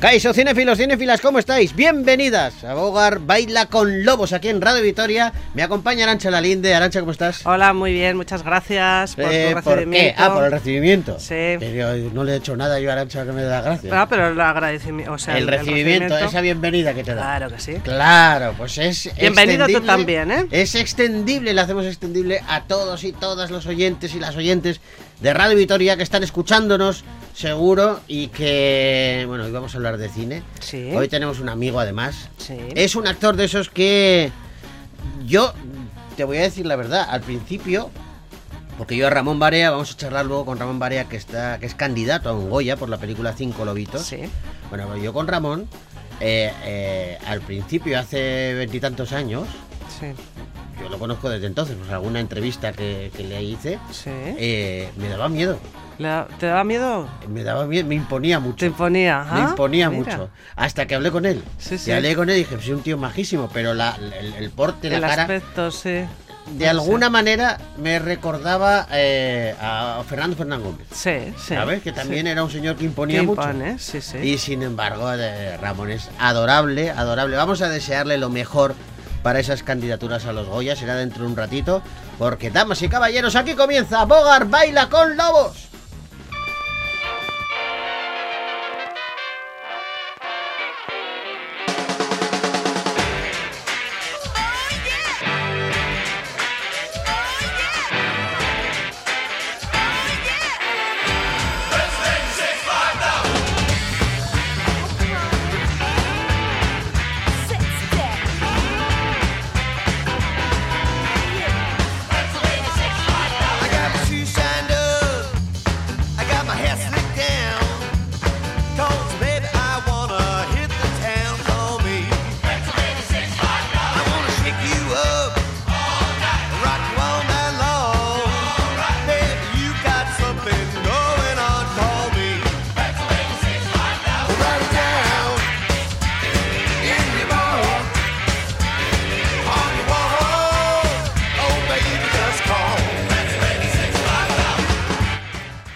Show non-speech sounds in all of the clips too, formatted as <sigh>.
Caiso, cinefilos, cinefilas, ¿cómo estáis? Bienvenidas a Bogar Baila con Lobos aquí en Radio Vitoria. Me acompaña Arancha Lalinde. Arancha, ¿cómo estás? Hola, muy bien, muchas gracias por Eh, tu ¿por recibimiento. qué? Ah, por el recibimiento. Sí. Pero no le he hecho nada yo a Arancha que me da gracia. Ah, pero el agradecimiento, o sea, el, recibimiento, recibimiento- esa bienvenida que te da. Claro que sí. Claro, pues es Bienvenido tú también, ¿eh? Es extendible, le hacemos extendible a todos y todas los oyentes y las oyentes de Radio Vitoria que están escuchándonos, seguro, y que, bueno, hoy vamos a hablar de cine. Sí. Hoy tenemos un amigo además. Sí. Es un actor de esos que yo te voy a decir la verdad, al principio porque yo a Ramón Barea, vamos a charlar luego con Ramón Barea que está que es candidato a un Goya por la película Cinco Lobitos. Sí. Bueno, pues yo con Ramón eh, eh, al principio hace veintitantos años, Sí. Yo lo conozco desde entonces, pues alguna entrevista que, que le hice, Sí. eh, me daba miedo, ¿Te daba miedo? me daba miedo, me imponía mucho. Te imponía. Me imponía mira. mucho. Hasta que hablé con él. Sí, Y hablé con él y dije, es un tío majísimo, pero la, el, el porte, la El cara, aspecto, sí. de alguna manera me recordaba eh, a Fernando Fernán Gómez. Sí, sí. ¿Sabes? Que también sí. era un señor que Que imponía mucho. impone, sí, sí. Y sin embargo, de Ramón es adorable, adorable. Vamos a desearle lo mejor para esas candidaturas a los Goya. Será dentro de un ratito. Porque, damas y caballeros, aquí comienza Bogar Baila con Lobos.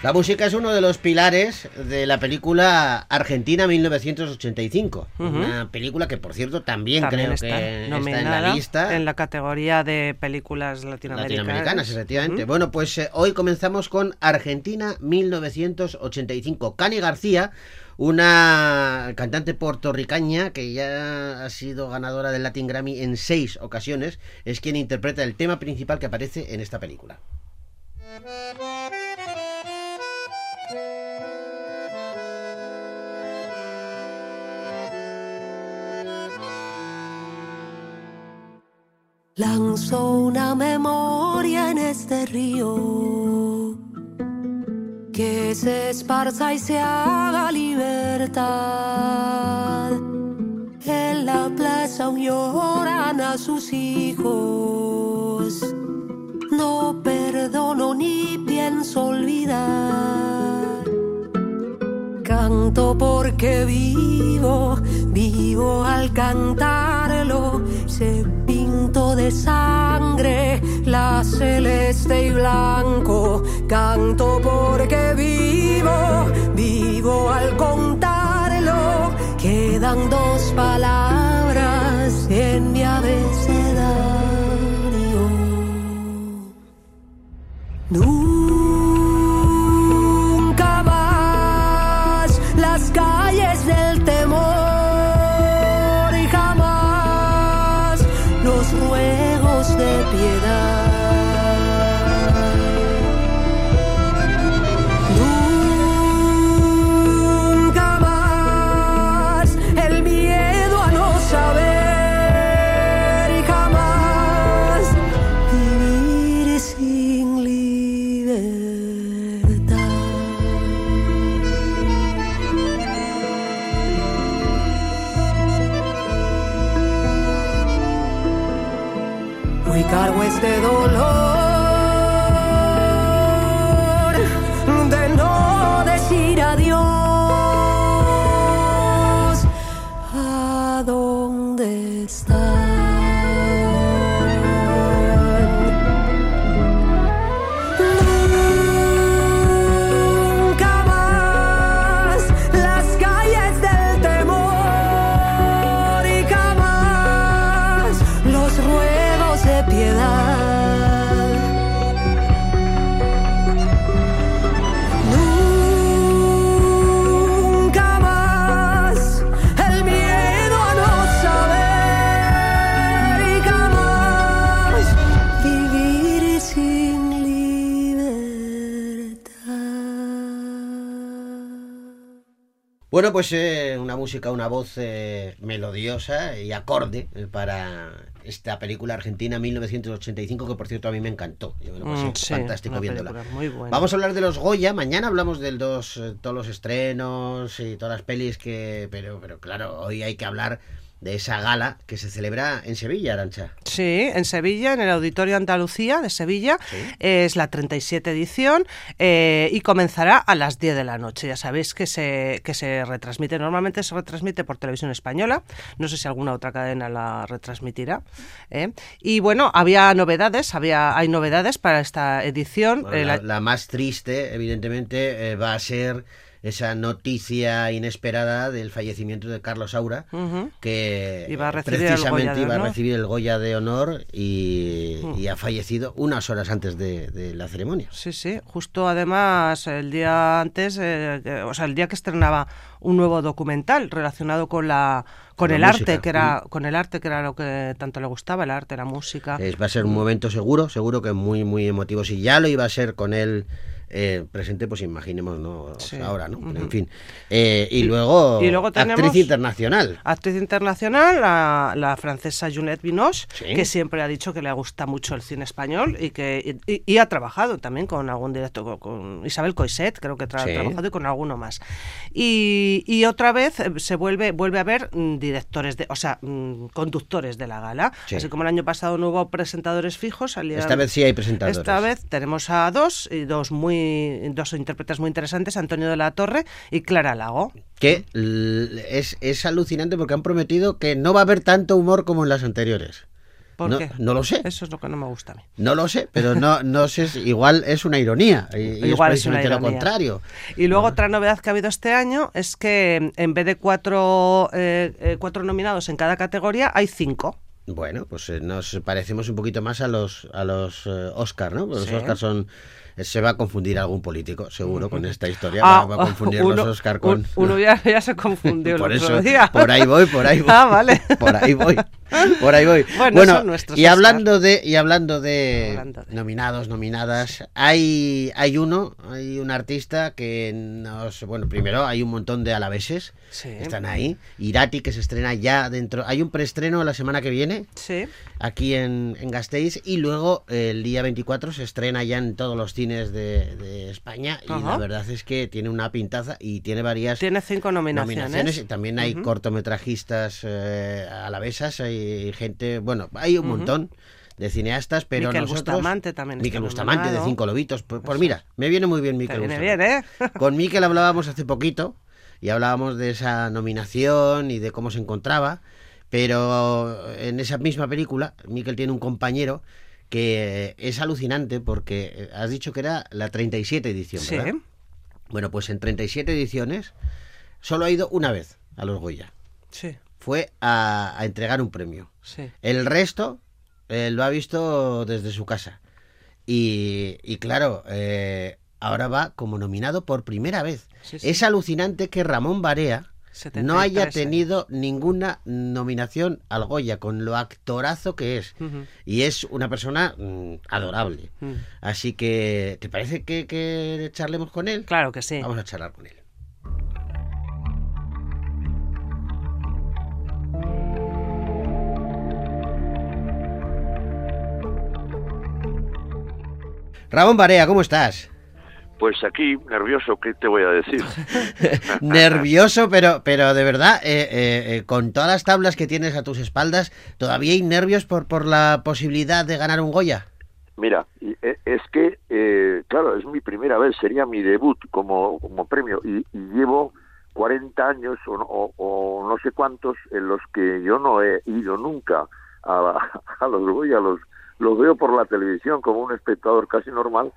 La música es uno de los pilares de la película Argentina 1985. Una película que, por cierto, también, También creo está que está en la lista. en la categoría de películas latinoamericanas. latinoamericanas, efectivamente. Bueno, pues eh, hoy comenzamos con Argentina 1985. Cani García, una cantante puertorriqueña que ya ha sido ganadora del Latin Grammy en seis ocasiones, es quien interpreta el tema principal que aparece en esta película. Lanzo una memoria en este río que se esparza y se haga libertad. En la plaza lloran a sus hijos. No perdono ni pienso olvidar. Canto porque vivo, vivo al cantarlo. Se de sangre la celeste y blanco. Canto porque vivo, vivo al contarlo. Quedan dos palabras en mi abecedario. Bueno, pues eh, una música, una voz eh, melodiosa y acorde eh, para esta película argentina 1985, que por cierto a mí me encantó. Yo me lo pasé Mm, sí, fantástico viéndola. película muy buena. Vamos a hablar de los Goya. Mañana hablamos de los, eh, todos los estrenos y todas las pelis que. Pero, pero claro, hoy hay que hablar de esa gala que se celebra en Sevilla, Arancha. Sí, en Sevilla, en el Auditorio Andalucía de Sevilla. Sí. Es la 37 edición eh, y comenzará a las 10 de la noche. Ya sabéis que se, que se retransmite. Normalmente se retransmite por televisión española. No sé si alguna otra cadena la retransmitirá. ¿eh? Y bueno, había novedades, había, hay novedades para esta edición. Bueno, Eh, la, más triste, evidentemente, va a ser esa noticia inesperada del fallecimiento de Carlos Saura, Ujú. que Iba precisamente iba a recibir el Goya de Honor y, Mm. y ha fallecido unas horas antes de, de la ceremonia. Sí, sí, justo además el día antes, eh, o sea, el día que estrenaba un nuevo documental relacionado con la con, la el música, arte, que era con el arte que era lo que tanto le gustaba, el arte, la música. Es- va a ser un momento seguro, seguro que muy, muy emotivo. Si ya lo iba a ser con él eh, presente, pues imaginemos, ¿no? Sí. Ahora, ¿no? Pero, en fin. Eh, y, luego, y luego actriz internacional. Actriz internacional, la, la francesa Juliette Binoche, Sí. que siempre ha dicho que le gusta mucho el cine español y que y, y ha trabajado también con algún director, con, con Isabel Coiset, creo que tra- Sí. ha trabajado y con alguno más. Y, y otra vez eh, se vuelve vuelve a ver mm, directores, de, o sea, mm, conductores de la gala. Sí. Así como el año pasado no hubo presentadores fijos, salían- Esta vez sí hay presentadores. Esta vez tenemos a dos, y dos muy dos intérpretes muy interesantes, Antonio de la Torre y Clara Lago. que es, es alucinante porque han prometido que no va a haber tanto humor como en las anteriores. ¿Por no, qué? no lo sé. Eso es lo que no me gusta a mí. No lo sé, pero no, no sé, igual es una ironía. Y, Igual es es una lo contrario. Y luego otra novedad que ha habido este año es que en vez de cuatro, eh, eh, cuatro nominados en cada categoría, hay cinco. Bueno, pues eh, nos parecemos un poquito más a los a los eh, Oscar, ¿no? Porque Sí. Los Oscar son se va a confundir algún político, seguro, con esta historia. Ah, va, va a confundir uno- los Oscar con. un- Uno ya, ya se confundió <laughs> por el eso, otro día. por ahí voy, por ahí <laughs> voy. Ah, vale. <laughs> Por ahí voy. Por ahí voy. Bueno, son nuestros y Oscar. hablando de y hablando de, Hablando de. nominados, nominadas, hay hay uno, hay un artista que nos, bueno, primero hay un montón de alaveses Sí. que están ahí. Irati que se estrena ya dentro. Hay un preestreno la semana que viene Sí. aquí en, en Gasteiz y luego el día 24 se estrena ya en todos los cines de, de España y Ajá. la verdad es que tiene una pintaza y tiene varias Tiene cinco nominaciones. nominaciones y también hay Ujú. cortometrajistas eh, alavesas, hay gente, bueno, hay un montón de cineastas, pero Miquel nosotros... Bustamante también Miquel Bustamante de. Cinco Lobitos. Pues, pues mira, me viene muy bien Miquel viene Bustamante. bien, ¿eh? <laughs> Con Miquel hablábamos hace poquito y hablábamos de esa nominación y de cómo se encontraba, pero en esa misma película Miquel tiene un compañero que es alucinante porque eh, has dicho que era la 37 edición, Sí. ¿verdad? Bueno, pues en 37 ediciones solo ha ido una vez a los Goya. Sí, Fue a, a entregar un premio. sí. El resto eh, lo ha visto desde su casa. Y, y claro, eh, ahora va como nominado por primera vez. Sí, sí. Es alucinante que Ramón Barea no 73 haya tenido ninguna nominación al Goya, con lo actorazo que es. Y es una persona mm, adorable. Así que, ¿te parece que, que charlemos con él? Claro que sí. Vamos a charlar con él. Ramón Barea, ¿cómo estás? Pues aquí, nervioso, ¿qué te voy a decir? <laughs> Nervioso, pero, pero de verdad, eh, eh, eh, con todas las tablas que tienes a tus espaldas, ¿todavía hay nervios por, por la posibilidad de ganar un Goya? Mira, eh, es que, eh, claro, es mi primera vez, sería mi debut como, como premio y, y llevo 40 años o, no- o- o no sé cuántos en los que yo no he ido nunca a, <laughs> a los Goya, los, los veo por la televisión como un espectador casi normal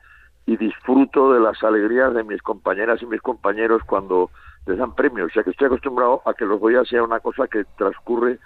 y disfruto de las alegrías de mis compañeras y mis compañeros cuando les dan premios. O sea que estoy acostumbrado a que los Goya sea una cosa que transcurre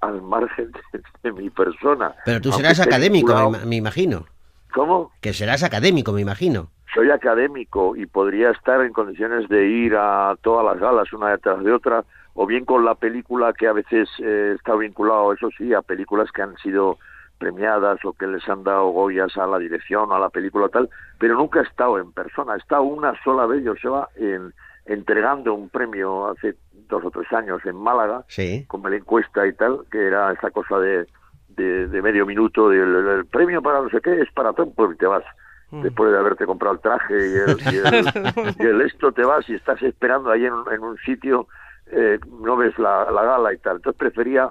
al margen de, de mi persona. Pero tú serás académico, vinculado- me imagino. ¿Cómo? Que serás académico, me imagino. soy académico y podría estar en condiciones de ir a todas las galas una detrás de otra, o bien con la película que a veces eh, está vinculado, eso sí, a películas que han sido premiadas o que les han dado Goyas a la dirección, a la película tal, pero nunca he estado en persona, he estado una sola vez, Joseba, en, entregando un premio hace dos o tres años en Málaga, Sí. con la encuesta y tal, que era esa cosa de, de, de medio minuto, del el premio para no sé qué es para todo, pues te vas. Después de haberte comprado el traje y el, y el- <laughs> y el esto, te vas y estás esperando ahí en, un- en un sitio, eh, no ves la, la gala y tal. Entonces prefería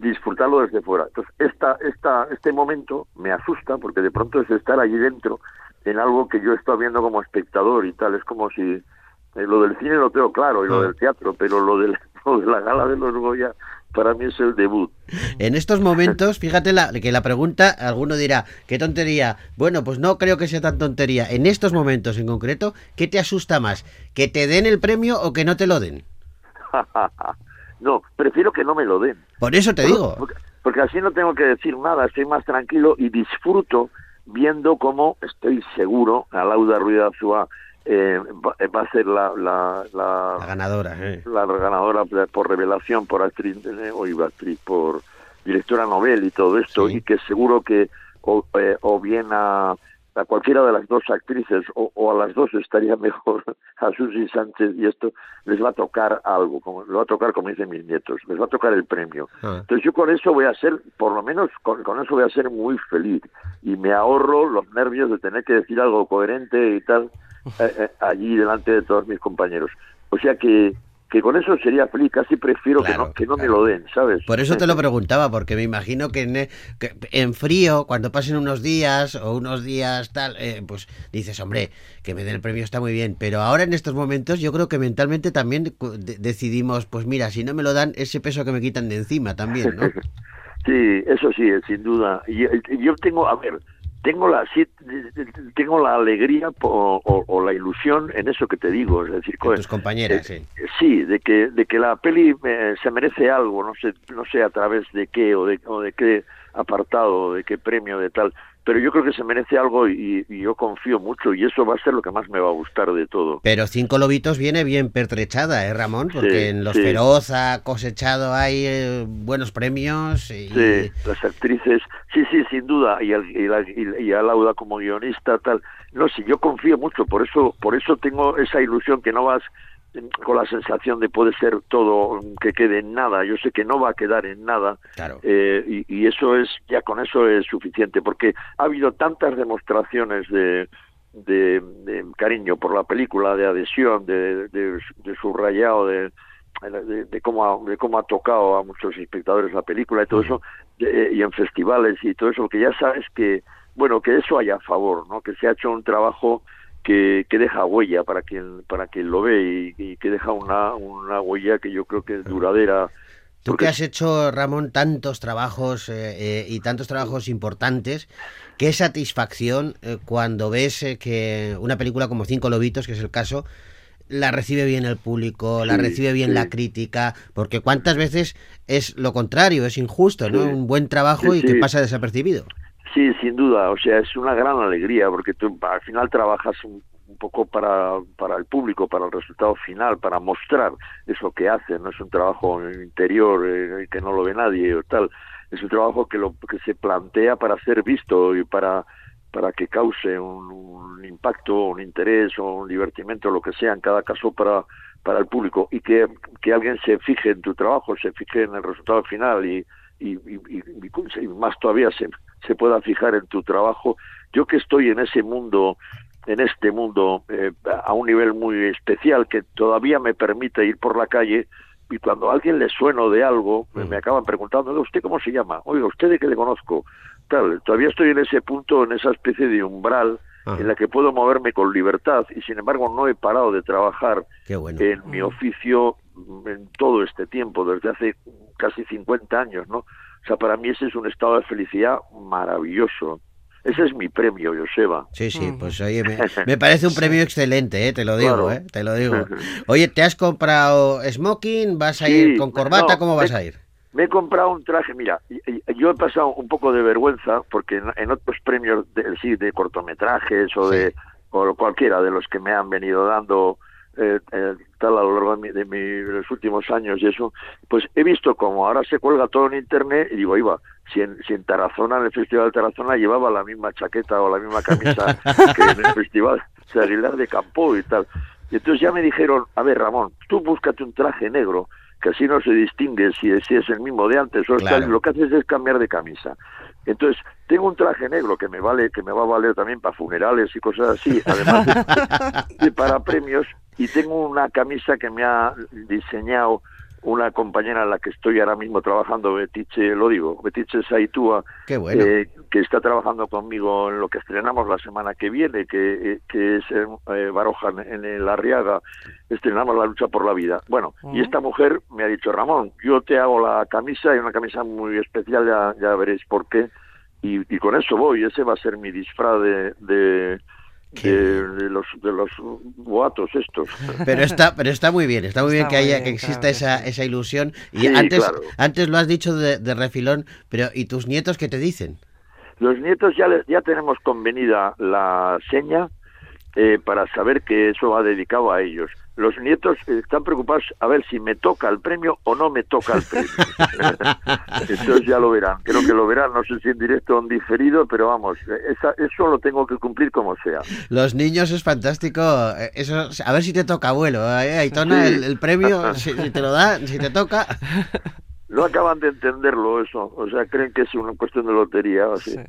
disfrutarlo desde fuera. Entonces esta, esta, este momento me asusta porque de pronto es estar allí dentro en algo que yo estoy viendo como espectador y tal. Es como si eh, lo del cine lo tengo claro y lo Ah. del teatro, pero lo, del, <laughs> lo de la gala de los Goya para mí es el debut. En estos momentos, fíjate la, que la pregunta, alguno dirá, ¿qué tontería? Bueno, pues no creo que sea tan tontería. En estos momentos en concreto, ¿qué te asusta más? ¿Que te den el premio o que no te lo den? <laughs> no, prefiero que no me lo den. Por eso te digo. Porque, porque así no tengo que decir nada, estoy más tranquilo y disfruto viendo cómo estoy seguro, a Lauda Ruiz Azúa eh, va, va a ser la, la, la, La ganadora. eh. la ganadora por revelación, por actriz, eh, o iba actriz, por directora novel y todo esto, Sí. y que seguro que o, eh, o bien a, a cualquiera de las dos actrices o, o a las dos estaría <laughs> mejor a Susi Sánchez y esto les va a tocar algo, como, le va a tocar como dicen mis nietos, les va a tocar el premio. Ah. Entonces yo con eso voy a ser, por lo menos con, con eso voy a ser muy feliz y me ahorro los nervios de tener que decir algo coherente y tal eh, eh, allí delante de todos mis compañeros. O sea que, que con eso sería feliz, casi prefiero que no, que no claro. me lo den, ¿sabes? Por eso te lo <laughs> preguntaba, porque me imagino que en, eh, que en frío, cuando pasen unos días o unos días tal, eh, pues dices, hombre, que me den el premio está muy bien. Pero ahora en estos momentos yo creo que mentalmente también decidimos, pues mira, si no me lo dan, ese peso que me quitan de encima también, ¿no? <laughs> Sí, eso sí, sin duda. Y, y yo tengo, a ver, tengo la sí, tengo la alegría o, o la ilusión en eso que te digo, es decir, Con tus compañeras, eh, sí. sí, de que de que la peli eh, se merece algo, no sé, no sé a través de qué o de, o de qué apartado, o de qué premio, de tal, pero yo creo que se merece algo y, y yo confío mucho y eso va a ser lo que más me va a gustar de todo. Pero Cinco Lobitos viene bien pertrechada, ¿eh, Ramón? Porque Sí, en Los sí. Feroz ha cosechado ahí eh, buenos premios y... Sí, las actrices, sí, sí, sin duda, y, al- y, la- y- a Lauda como guionista, tal. No sé, yo confío mucho, por eso, por eso tengo esa ilusión que no vas con la sensación de puede ser todo que quede en nada. Yo sé que no va a quedar en nada, Claro. eh, y, y eso es, ya con eso es suficiente, porque ha habido tantas demostraciones de, de, de cariño por la película, de adhesión, de, de, de subrayado, de, de, de cómo ha, de cómo ha tocado a muchos espectadores la película y todo eso, de- y en festivales y todo eso, que ya sabes que, bueno, que eso haya a favor, ¿no? Que se ha hecho un trabajo que, que deja huella para quien para quien lo ve y, y que deja una, una huella que yo creo que es duradera. Tú porque que has hecho, Ramón, tantos trabajos eh, eh, y tantos trabajos importantes, qué satisfacción eh, cuando ves eh, que una película como Cinco Lobitos, que es el caso, la recibe bien el público, la recibe bien sí. la crítica, porque cuántas veces es lo contrario, es injusto, ¿no? Sí. Un buen trabajo y que pasa desapercibido. Sí, sin duda, o sea, es una gran alegría porque tú al final trabajas un, un poco para, para el público, para el resultado final, para mostrar eso que haces, no es un trabajo interior eh, que no lo ve nadie o tal, es un trabajo que lo que se plantea para ser visto y para para que cause un, un impacto, un interés o un divertimento, lo que sea, en cada caso para para el público. Y que, alguien se fije en tu trabajo, se fije en el resultado final y, y, y- y- y más todavía se, se pueda fijar en tu trabajo. Yo que estoy en ese mundo, en este mundo, eh, a un nivel muy especial que todavía me permite ir por la calle y cuando a alguien le sueno de algo, me- me acaban preguntando, "Oiga, ¿usted cómo se llama? Oiga, ¿usted de qué le conozco? Tal, todavía estoy en ese punto, en esa especie de umbral Ajá. en la que puedo moverme con libertad y sin embargo no he parado de trabajar bueno. en mi oficio mm, en todo este tiempo, desde hace casi 50 años, ¿no? O sea, para mí ese es un estado de felicidad maravilloso. Ese es mi premio, Joseba. Sí, sí, pues oye, me, <laughs> me parece un premio excelente, ¿eh? te lo digo, Claro. ¿eh? te lo digo. <laughs> Oye, ¿te has comprado smoking? ¿Vas a Sí, ir con corbata? no, ¿Cómo vas me- a ir? Me he comprado un traje, mira, yo he pasado un poco de vergüenza porque en, en otros premios de, sí, de cortometrajes o Sí. de o cualquiera de los que me han venido dando eh, eh, tal a lo largo de, mi- de mi- de los últimos años y eso, pues he visto como ahora se cuelga todo en internet y digo, iba, si en, si en Tarazona, en el Festival de Tarazona llevaba la misma chaqueta o la misma camisa <laughs> que en el Festival de Aguilar de Campo y tal. Y entonces ya me dijeron, a ver, Ramón, tú búscate un traje negro, que así no se distingue si, si es el mismo de antes o Claro. está- lo que haces es cambiar de camisa. Entonces, tengo un traje negro que me vale, que me va a valer también para funerales y cosas así, además de, <laughs> de para premios, y tengo una camisa que me ha diseñado una compañera en la que estoy ahora mismo trabajando, Betiche, lo digo, Betiche Saitúa, bueno. eh, que está trabajando conmigo en lo que estrenamos la semana que viene, que, eh, que es en eh, Baroja, en el Arriaga, estrenamos La lucha por la vida. Bueno, y esta mujer me ha dicho, Ramón, yo te hago la camisa, y una camisa muy especial, ya, ya veréis por qué, y, y con eso voy, ese va a ser mi disfraz de... de de, de los de los boatos estos Pero está, pero está muy bien, está muy bien que muy haya, bien, que exista claro esa, esa ilusión. Y Sí, antes, claro. antes lo has dicho de, de refilón, pero ¿y tus nietos qué te dicen? Los nietos ya, les- ya tenemos convenida la seña eh, para saber que eso va dedicado a ellos. Los nietos eh, están preocupados a ver si me toca el premio o no me toca el premio. <laughs> Entonces ya lo verán. Creo que lo verán, no sé si en directo o en diferido, pero vamos, eh, esa- eso lo tengo que cumplir como sea. Los niños es fantástico. eh, Eso, a ver si te toca, abuelo. eh, Aitona, Sí. el, el premio, <laughs> si, si te lo da, si te toca. <laughs> No acaban de entenderlo eso, o sea, creen que es una cuestión de lotería o así. Sí.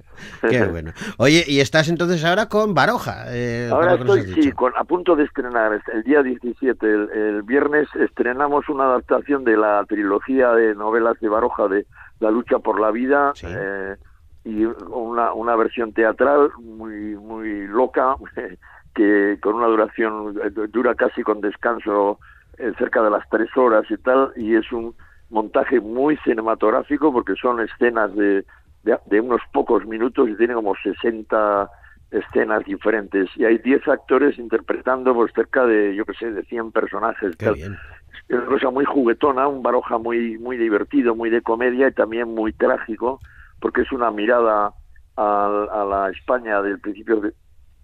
Qué <laughs> bueno. Oye, y estás entonces ahora con Baroja. eh, Ahora estoy, sí, con, a punto de estrenar, este, el día 17, el, el viernes, estrenamos una adaptación de la trilogía de novelas de Baroja de La lucha por la vida, Sí. eh, y una, una versión teatral muy, muy loca, <laughs> que con una duración, eh, dura casi con descanso eh, cerca de las tres horas y tal, y es un montaje muy cinematográfico porque son escenas de, de, de unos pocos minutos y tiene como 60 escenas diferentes y hay 10 actores interpretando pues cerca de yo que sé de 100 personajes Qué bien. es una cosa muy juguetona un baroja muy muy divertido muy de comedia y también muy trágico porque es una mirada a, a la España del principio de-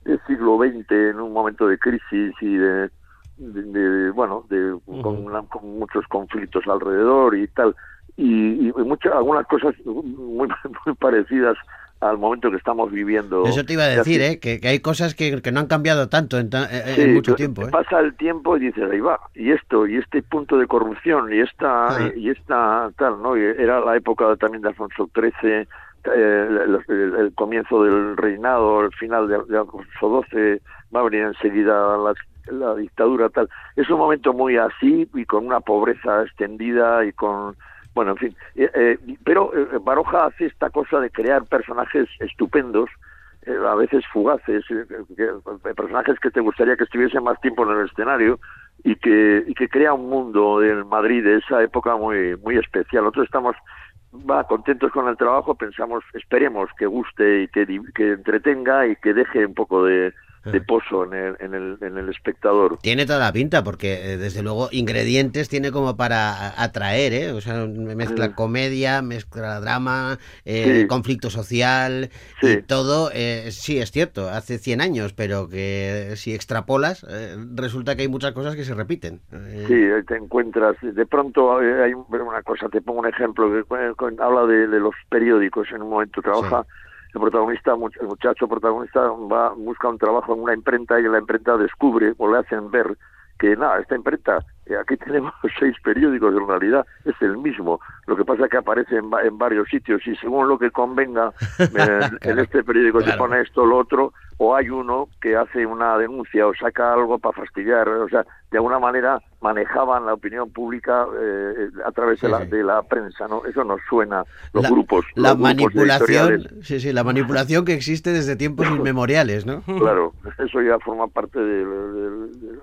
del siglo XX en un momento de crisis y de, de- de- bueno de con, una- con muchos conflictos alrededor y tal y, y muchas algunas cosas muy, <laughs> muy parecidas al momento que estamos viviendo Eso te iba a decir. ¿eh? Que, que hay cosas que, que no han cambiado tanto en, ta- en- Sí, en mucho tiempo. ¿eh? Pasa el tiempo y dices, ahí va, y esto, y este punto de corrupción, y esta, Ajá. y, esta tal, ¿no? Y era la época también de Alfonso XIII, eh, el, el- el comienzo del reinado, el final de, de Alfonso XII, va a venir enseguida la, la dictadura, tal. Es un momento muy así, y con una pobreza extendida, y con bueno, en fin, eh, eh, pero eh, Baroja hace esta cosa de crear personajes estupendos, eh, a veces fugaces, eh, personajes que te gustaría que estuviesen más tiempo en el escenario y que, y que crea un mundo del Madrid de esa época muy, muy especial. Nosotros estamos contentos con el trabajo, pensamos, esperemos que guste y que, que entretenga y que deje un poco de, de pozo en el, en, el, en el espectador. Tiene toda la pinta, porque eh, desde luego ingredientes tiene como para atraer, ¿eh? O sea, mezcla Mm. comedia, mezcla drama, eh, Sí. conflicto social Sí. y todo. eh, sí, es cierto, hace 100 años, pero que si extrapolas, eh, resulta que hay muchas cosas que se repiten. Sí, te encuentras, de pronto hay un- una cosa, te pongo un ejemplo, que habla de, de los periódicos, en un momento trabaja, el protagonista, el muchacho protagonista va, busca un trabajo en una imprenta y la imprenta descubre o le hacen ver que nada, esta imprenta, eh, aquí <laughs> tenemos seis periódicos, en realidad es el mismo, lo que pasa es que aparece en, en varios sitios y según lo que convenga, <laughs> eh, en este periódico se pone esto lo otro, o hay uno que hace una denuncia o saca algo para fastidiar, o sea, de alguna manera manejaban la opinión pública eh, a través de, la, sí. de la prensa, ¿no? Eso nos suena, los la, grupos. la los manipulación, sí, sí, la manipulación que existe desde tiempos inmemoriales, ¿no? <laughs> Claro, eso ya forma parte de, de- de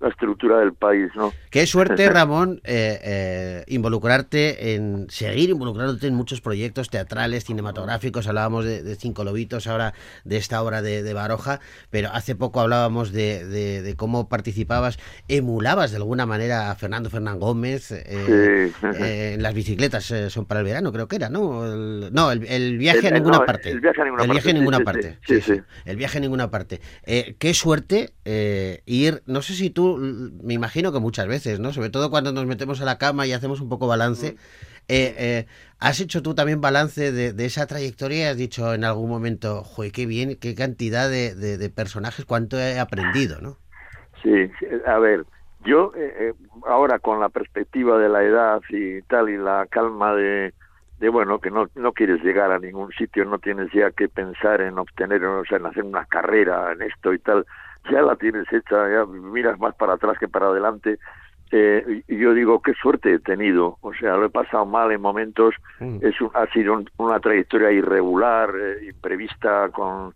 la estructura del país, ¿no? Qué suerte, <laughs> Ramón, eh, eh, involucrarte en seguir involucrándote en muchos proyectos teatrales, cinematográficos. Hablábamos de, Cinco Lobitos, ahora de esta obra de Baroja, pero hace poco hablábamos de, de- de cómo participabas, emulabas de alguna manera a Fernando Fernán Gómez. eh, Sí. eh, en las bicicletas eh, son para el verano, creo que era, ¿no? El, no, el, el viaje El- a ninguna no, parte. el viaje a ninguna El parte, viaje a sí, ninguna sí, parte. sí, sí. El viaje a ninguna parte. Eh, qué suerte eh, ir, no sé si tú, me imagino que muchas veces, ¿no? Sobre todo cuando nos metemos a la cama y hacemos un poco balance. Mm. eh, eh, ¿Has hecho tú también balance de, esa trayectoria y has dicho en algún momento, joder, qué bien, qué cantidad de, de- personajes, cuánto he aprendido, ¿no? Sí, sí, a ver, yo eh, eh, ahora con la perspectiva de la edad y tal y la calma de, de bueno, que no, no quieres llegar a ningún sitio, no tienes ya que pensar en obtener, o sea, en hacer una carrera en esto y tal, ya la tienes hecha, ya miras más para atrás que para adelante. Eh, yo digo, qué suerte he tenido, o sea, lo he pasado mal en momentos, Mm. es un- ha sido un- una trayectoria irregular, eh, imprevista, con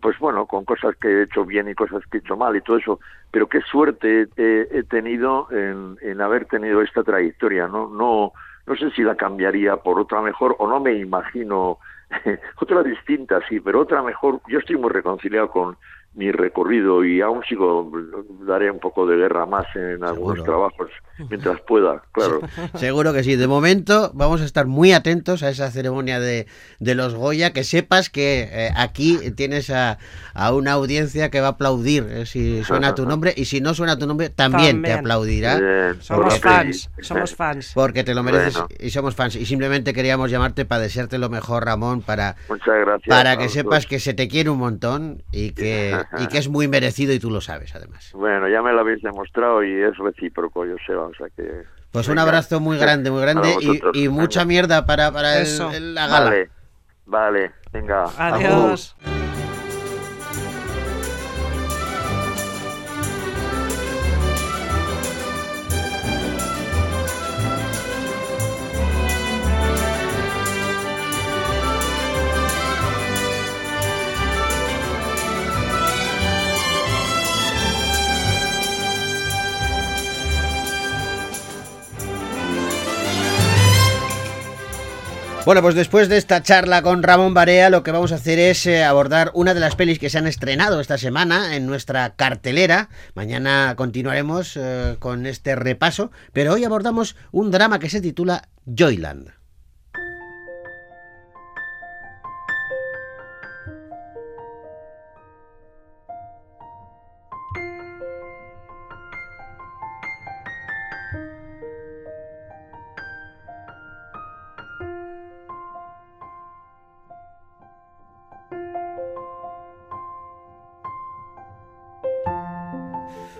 pues bueno, con cosas que he hecho bien y cosas que he hecho mal y todo eso, pero qué suerte he, he tenido en, en haber tenido esta trayectoria, ¿no? No, no sé si la cambiaría por otra mejor o no me imagino <laughs> otra distinta, sí, pero otra mejor. Yo estoy muy reconciliado con mi recorrido y aún sigo, daré un poco de guerra más en algunos Seguro. trabajos mientras pueda, claro. <laughs> Seguro que sí. De momento vamos a estar muy atentos a esa ceremonia de, de los Goya. Que sepas que eh, aquí tienes a, a una audiencia que va a aplaudir eh, si suena tu <laughs> nombre y si no suena tu nombre también, te aplaudirá. Bien, Somos porque- fans, somos fans. Porque te lo mereces Bueno. y somos fans. Y simplemente queríamos llamarte para desearte lo mejor, Ramón, para, Muchas gracias. para que sepas que se te quiere un montón y que, <laughs> y que es muy merecido y tú lo sabes, además. Bueno, ya me lo habéis demostrado y es recíproco, yo sé, o sea que... Pues un abrazo muy grande, muy grande y, mucha mierda para, para el- Eso. el- la gala. Vale, vale, venga. Adiós. Bueno, pues después de esta charla con Ramón Barea, lo que vamos a hacer es eh, abordar una de las pelis que se han estrenado esta semana en nuestra cartelera. Mañana continuaremos eh, con este repaso, pero hoy abordamos un drama que se titula Joyland.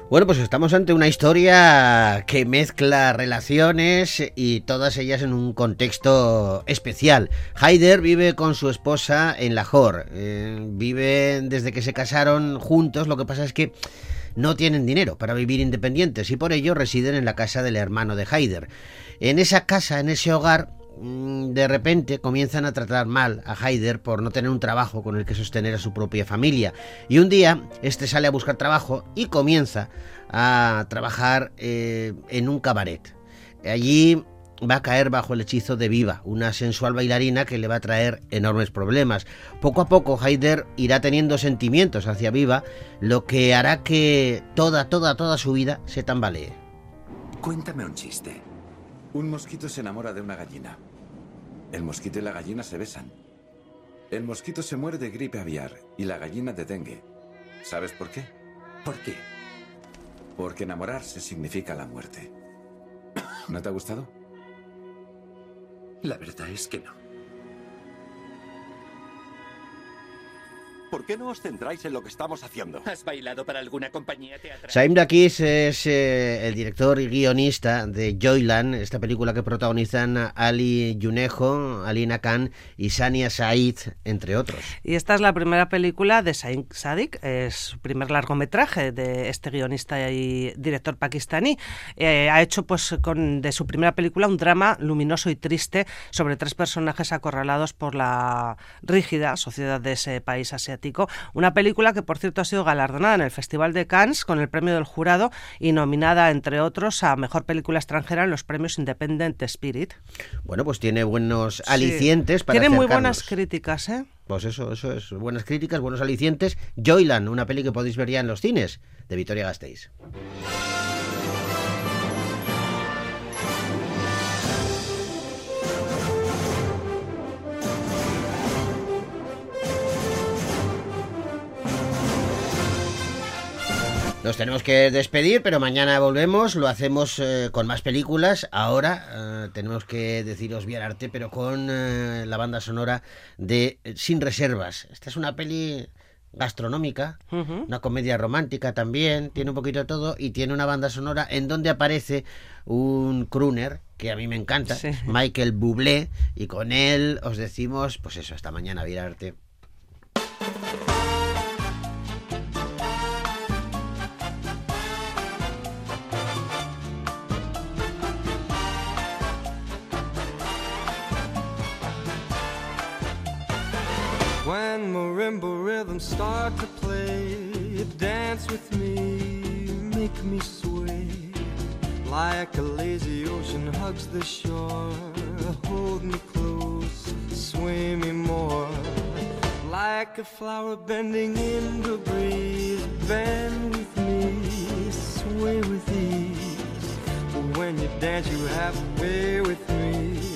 Bueno, pues estamos ante una historia que mezcla relaciones y todas ellas en un contexto especial. Haider vive con su esposa en Lahore. Eh, viven desde que se casaron juntos. Lo que pasa es que no tienen dinero para vivir independientes y por ello residen en la casa del hermano de Haider. En esa casa, en ese hogar, de repente comienzan a tratar mal a Haider por no tener un trabajo con el que sostener a su propia familia. Y un día, este sale a buscar trabajo y comienza a trabajar eh, en un cabaret. Allí va a caer bajo el hechizo de Viva, una sensual bailarina que le va a traer enormes problemas. Poco a poco Haider irá teniendo sentimientos hacia Viva, lo que hará que toda, toda, toda su vida se tambalee. Cuéntame un chiste. Un mosquito se enamora de una gallina. El mosquito y la gallina se besan. El mosquito se muere de gripe aviar y la gallina de dengue. ¿Sabes por qué? ¿Por qué? Porque enamorarse significa la muerte. ¿No te ha gustado? La verdad es que no. ¿Por qué no os centráis en lo que estamos haciendo? ¿Has bailado para alguna compañía teatral? Saim Dakis es eh, el director y guionista de Joyland, esta película que protagonizan Ali Yunejo, Alina Khan y Sania Said, entre otros. Y esta es la primera película de Saim Sadik, es su primer largometraje de este guionista y director pakistaní. Eh, ha hecho pues con, de su primera película un drama luminoso y triste sobre tres personajes acorralados por la rígida sociedad de ese país asiático. Una película que, por cierto, ha sido galardonada en el Festival de Cannes con el premio del jurado y nominada, entre otros, a Mejor Película Extranjera en los premios Independent Spirit. Bueno, pues tiene buenos Sí. alicientes para Tiene muy buenas críticas, ¿eh? Pues eso, eso es. Buenas críticas, buenos alicientes. Joyland, una peli que podéis ver ya en los cines, de Victoria Gasteiz. Nos tenemos que despedir, pero mañana volvemos, lo hacemos eh, con más películas. Ahora eh, tenemos que deciros bien arte, pero con eh, la banda sonora de Sin Reservas. Esta es una peli gastronómica, una comedia romántica también, tiene un poquito de todo y tiene una banda sonora en donde aparece un crooner que a mí me encanta, Sí. Michael Bublé, y con él os decimos, pues eso, hasta mañana, virarte. Marimba rhythms start to play, dance with me, make me sway. Like a lazy ocean hugs the shore, hold me close, sway me more. Like a flower bending in the breeze, bend with me, sway with ease. But When you dance, you have a way with me,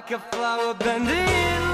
Like a flower bending